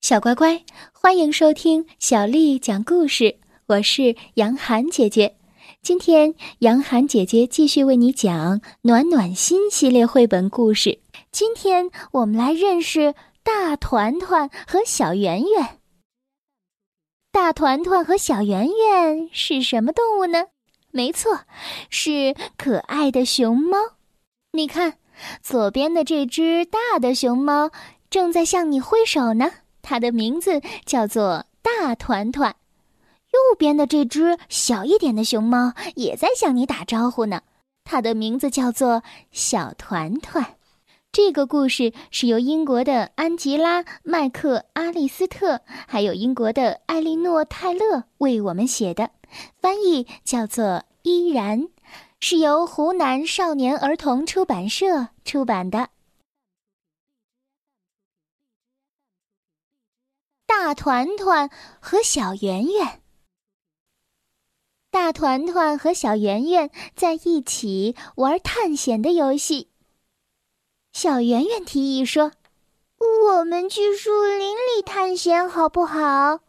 小乖乖，欢迎收听小丽讲故事。我是杨涵姐姐，今天杨涵姐姐继续为你讲《暖暖心》系列绘本故事。今天我们来认识大团团和小圆圆。大团团和小圆圆是什么动物呢？没错，是可爱的熊猫。你看，左边的这只大的熊猫正在向你挥手呢。它的名字叫做大团团，右边的这只小一点的熊猫也在向你打招呼呢。它的名字叫做小团团。这个故事是由英国的安吉拉·麦克阿利斯特，还有英国的艾莉诺·泰勒为我们写的，翻译叫做依然，是由湖南少年儿童出版社出版的。大团团和小圆圆，大团团和小圆圆在一起玩探险的游戏。小圆圆提议说：“我们去树林里探险好不好？”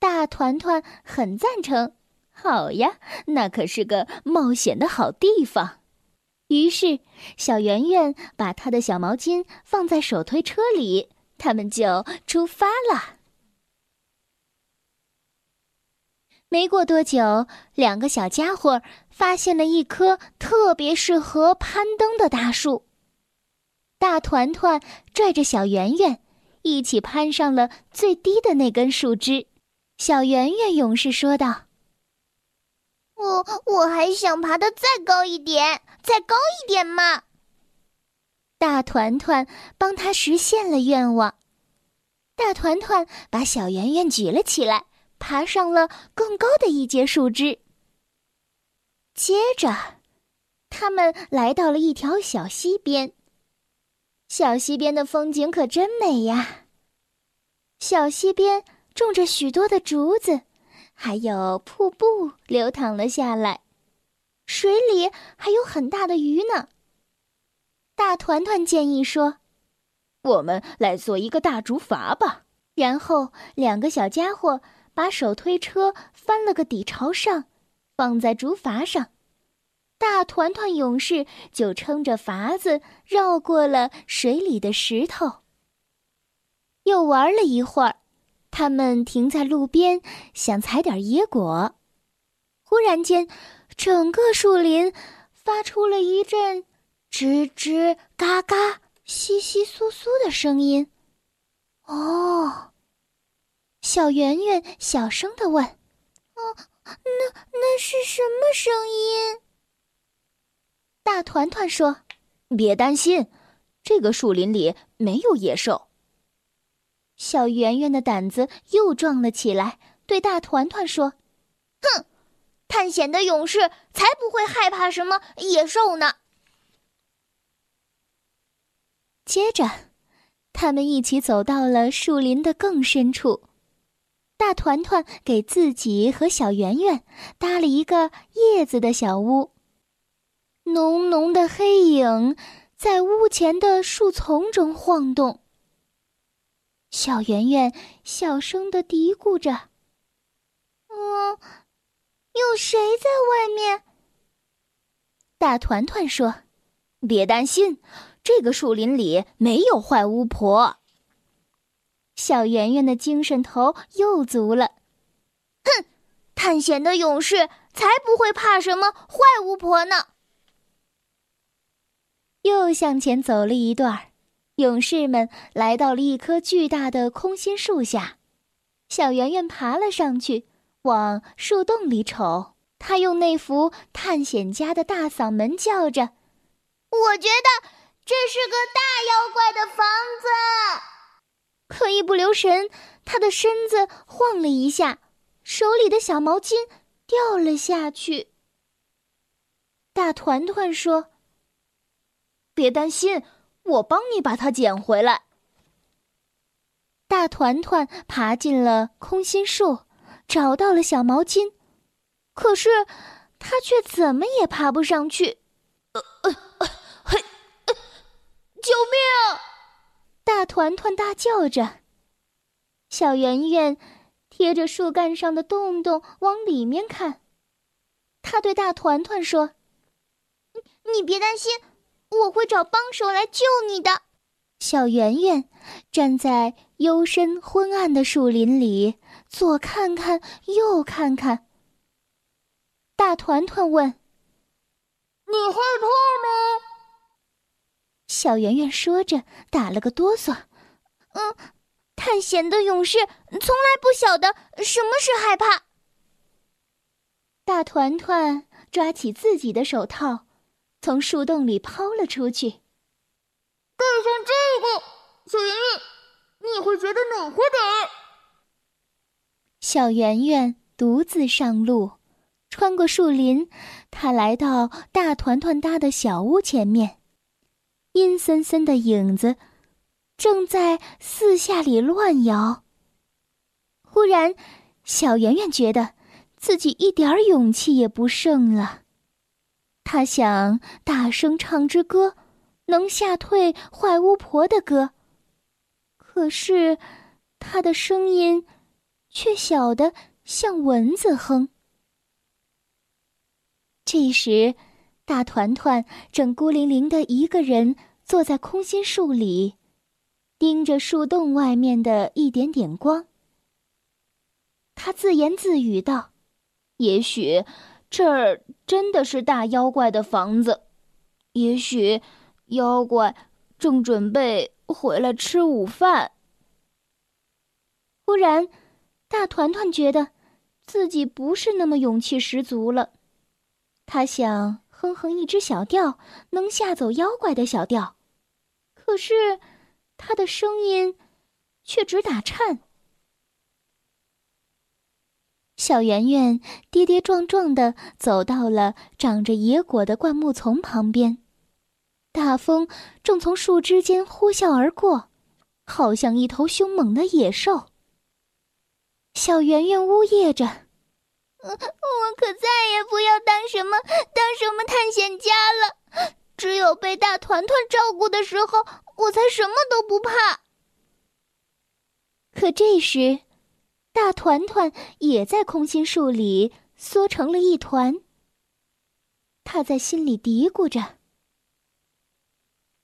大团团很赞成：“好呀，那可是个冒险的好地方。”于是，小圆圆把她的小毛巾放在手推车里。他们就出发了。没过多久，两个小家伙发现了一棵特别适合攀登的大树。大团团拽着小圆圆，一起攀上了最低的那根树枝。小圆圆勇士说道：“我我还想爬得再高一点，再高一点嘛！”大团团帮他实现了愿望。大团团把小圆圆举了起来，爬上了更高的一节树枝。接着，他们来到了一条小溪边。小溪边的风景可真美呀！小溪边种着许多的竹子，还有瀑布流淌了下来，水里还有很大的鱼呢。大团团建议说：“我们来做一个大竹筏吧。”然后，两个小家伙把手推车翻了个底朝上，放在竹筏上。大团团勇士就撑着筏子绕过了水里的石头。又玩了一会儿，他们停在路边，想采点野果。忽然间，整个树林发出了一阵。吱吱嘎嘎，窸窸窣窣的声音。哦，小圆圆小声的问：“哦，那那是什么声音？”大团团说：“别担心，这个树林里没有野兽。”小圆圆的胆子又壮了起来，对大团团说：“哼，探险的勇士才不会害怕什么野兽呢。”接着，他们一起走到了树林的更深处。大团团给自己和小圆圆搭了一个叶子的小屋。浓浓的黑影在屋前的树丛中晃动。小圆圆小声的嘀咕着：“嗯，有谁在外面？”大团团说：“别担心。”这个树林里没有坏巫婆。小圆圆的精神头又足了，哼！探险的勇士才不会怕什么坏巫婆呢。又向前走了一段，勇士们来到了一棵巨大的空心树下。小圆圆爬了上去，往树洞里瞅。他用那副探险家的大嗓门叫着：“我觉得。”这是个大妖怪的房子，可一不留神，他的身子晃了一下，手里的小毛巾掉了下去。大团团说：“别担心，我帮你把它捡回来。”大团团爬进了空心树，找到了小毛巾，可是他却怎么也爬不上去。呃呃。救命！大团团大叫着，小圆圆贴着树干上的洞洞往里面看。他对大团团说：“你别担心，我会找帮手来救你的。”小圆圆站在幽深昏暗的树林里，左看看，右看看。大团团问：“你害怕吗？”小圆圆说着，打了个哆嗦。“嗯，探险的勇士从来不晓得什么是害怕。”大团团抓起自己的手套，从树洞里抛了出去。带上这个，小圆圆，你会觉得暖和点儿。小圆圆独自上路，穿过树林，他来到大团团搭的小屋前面。阴森森的影子正在四下里乱摇。忽然，小圆圆觉得。自己一点勇气也不剩了。他想大声唱支歌，能吓退坏巫婆的歌。可是，他的声音却小得像蚊子哼。这时，大团团正孤零零的一个人坐在空心树里，盯着树洞外面的一点点光。他自言自语道。也许这儿真的是大妖怪的房子，也许妖怪正准备回来吃午饭。忽然，大团团觉得自己不是那么勇气十足了。他想哼哼一支小调，能吓走妖怪的小调，可是他的声音却直打颤。小圆圆跌跌撞撞的走到了长着野果的灌木丛旁边，大风正从树枝间呼啸而过，好像一头凶猛的野兽。小圆圆呜咽着：“我可再也不要当什么当什么探险家了，只有被大团团照顾的时候，我才什么都不怕。”可这时。大团团也在空心树里缩成了一团。他在心里嘀咕着：“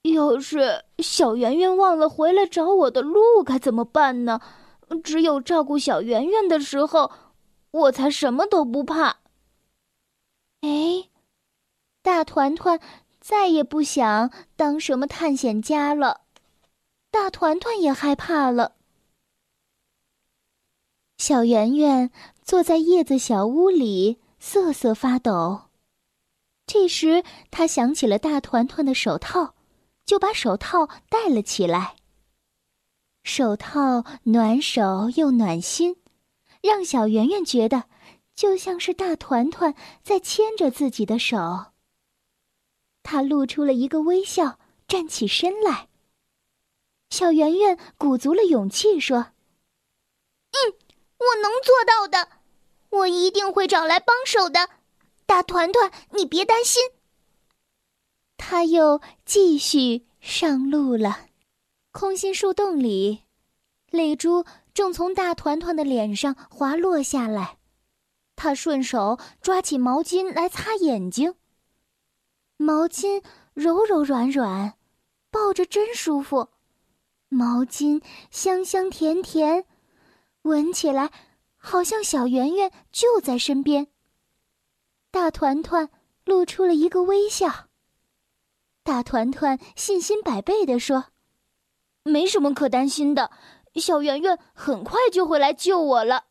要是小圆圆忘了回来找我的路，该怎么办呢？只有照顾小圆圆的时候，我才什么都不怕。”哎，大团团再也不想当什么探险家了。大团团也害怕了。小圆圆坐在叶子小屋里瑟瑟发抖。这时，他想起了大团团的手套，就把手套戴了起来。手套暖手又暖心，让小圆圆觉得就像是大团团在牵着自己的手。他露出了一个微笑，站起身来。小圆圆鼓足了勇气说：“嗯。”我能做到的，我一定会找来帮手的。大团团，你别担心。他又继续上路了。空心树洞里，泪珠正从大团团的脸上滑落下来。他顺手抓起毛巾来擦眼睛。毛巾柔柔软软，抱着真舒服。毛巾香香甜甜。闻起来，好像小圆圆就在身边。大团团露出了一个微笑。大团团信心百倍地说：“没什么可担心的，小圆圆很快就会来救我了。”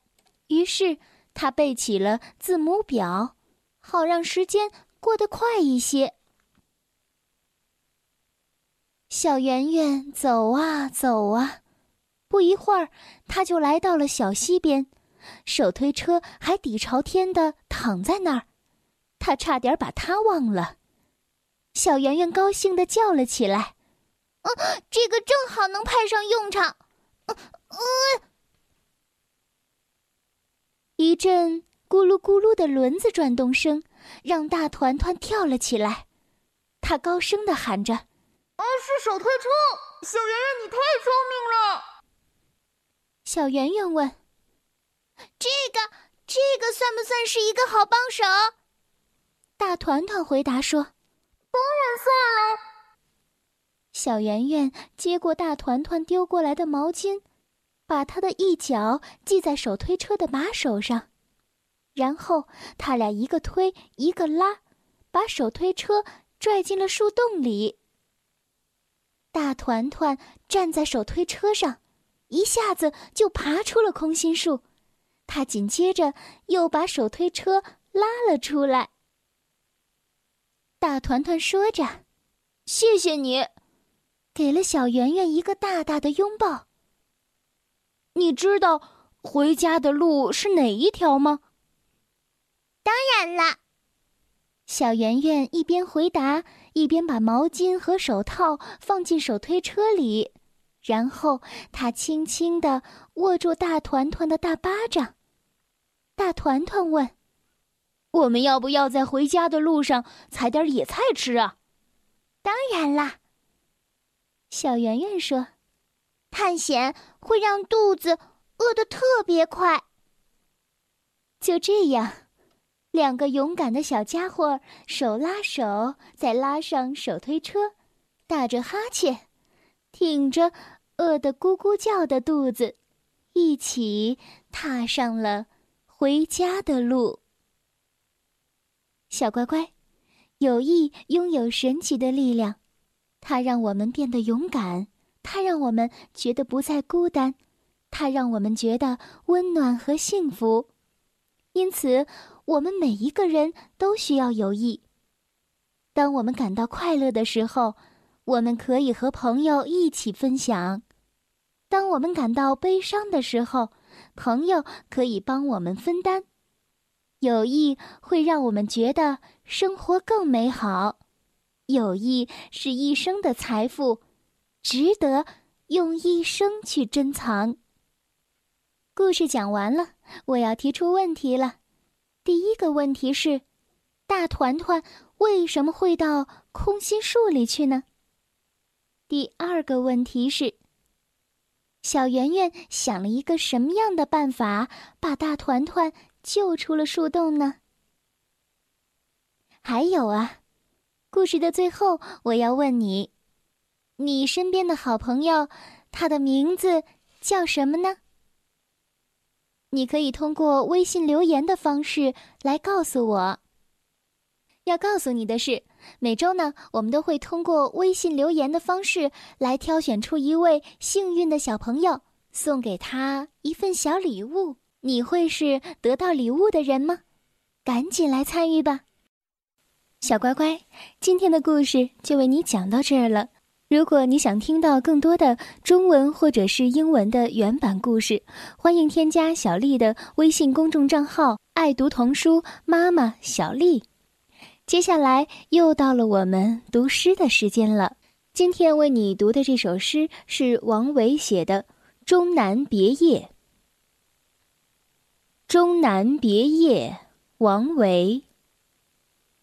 于是他背起了字母表，好让时间过得快一些。小圆圆走啊走啊。不一会儿，他就来到了小溪边，手推车还底朝天的躺在那儿，他差点把他忘了。小圆圆高兴的叫了起来：“嗯，这个正好能派上用场。”一阵咕噜咕噜的轮子转动声，让大团团跳了起来。他高声的喊着：“啊，是手推车！小圆圆，你太聪明了！”小圆圆问：“这个，这个算不算是一个好帮手？”大团团回答说：“当然算了。”小圆圆接过大团团丢过来的毛巾，把他的一脚系在手推车的把手上，然后他俩一个推一个拉，把手推车拽进了树洞里。大团团站在手推车上，一下子就爬出了空心树，他紧接着又把手推车拉了出来。大团团说着：“谢谢你。”给了小圆圆一个大大的拥抱。你知道回家的路是哪一条吗？当然了。小圆圆一边回答，一边把毛巾和手套放进手推车里，然后他轻轻地握住大团团的大巴掌。大团团问：“我们要不要在回家的路上采点野菜吃啊？”“当然啦。”小圆圆说：“探险会让肚子饿得特别快。”就这样，两个勇敢的小家伙手拉手，再拉上手推车，打着哈欠，挺着饿得咕咕叫的肚子，一起踏上了回家的路。小乖乖，友谊拥有神奇的力量。它让我们变得勇敢，它让我们觉得不再孤单，它让我们觉得温暖和幸福。因此，我们每一个人都需要友谊。当我们感到快乐的时候，我们可以和朋友一起分享；当我们感到悲伤的时候，朋友可以帮我们分担。友谊会让我们觉得生活更美好。友谊是一生的财富，值得用一生去珍藏。故事讲完了，我要提出问题了。第一个问题是：大团团为什么会到空心树里去呢？第二个问题是：小圆圆想了一个什么样的办法，把大团团救出了树洞呢？还有啊。故事的最后，我要问你：你身边的好朋友，他的名字叫什么呢？你可以通过微信留言的方式来告诉我。要告诉你的是，每周呢，我们都会通过微信留言的方式来挑选出一位幸运的小朋友，送给他一份小礼物。你会是得到礼物的人吗？赶紧来参与吧！小乖乖，今天的故事就为你讲到这儿了。如果你想听到更多的中文或者是英文的原版故事，欢迎添加小丽的微信公众账号“爱读童书妈妈小丽”。接下来又到了我们读诗的时间了。今天为你读的这首诗是王维写的《终南别业》。《终南别业》王维。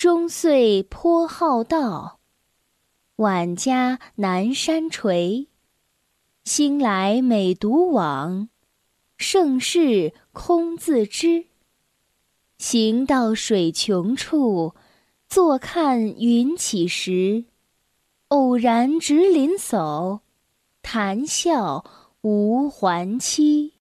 终岁颇好道，晚家南山陲。兴来每独往，盛事空自知。行到水穷处，坐看云起时。偶然值林叟，谈笑无还期。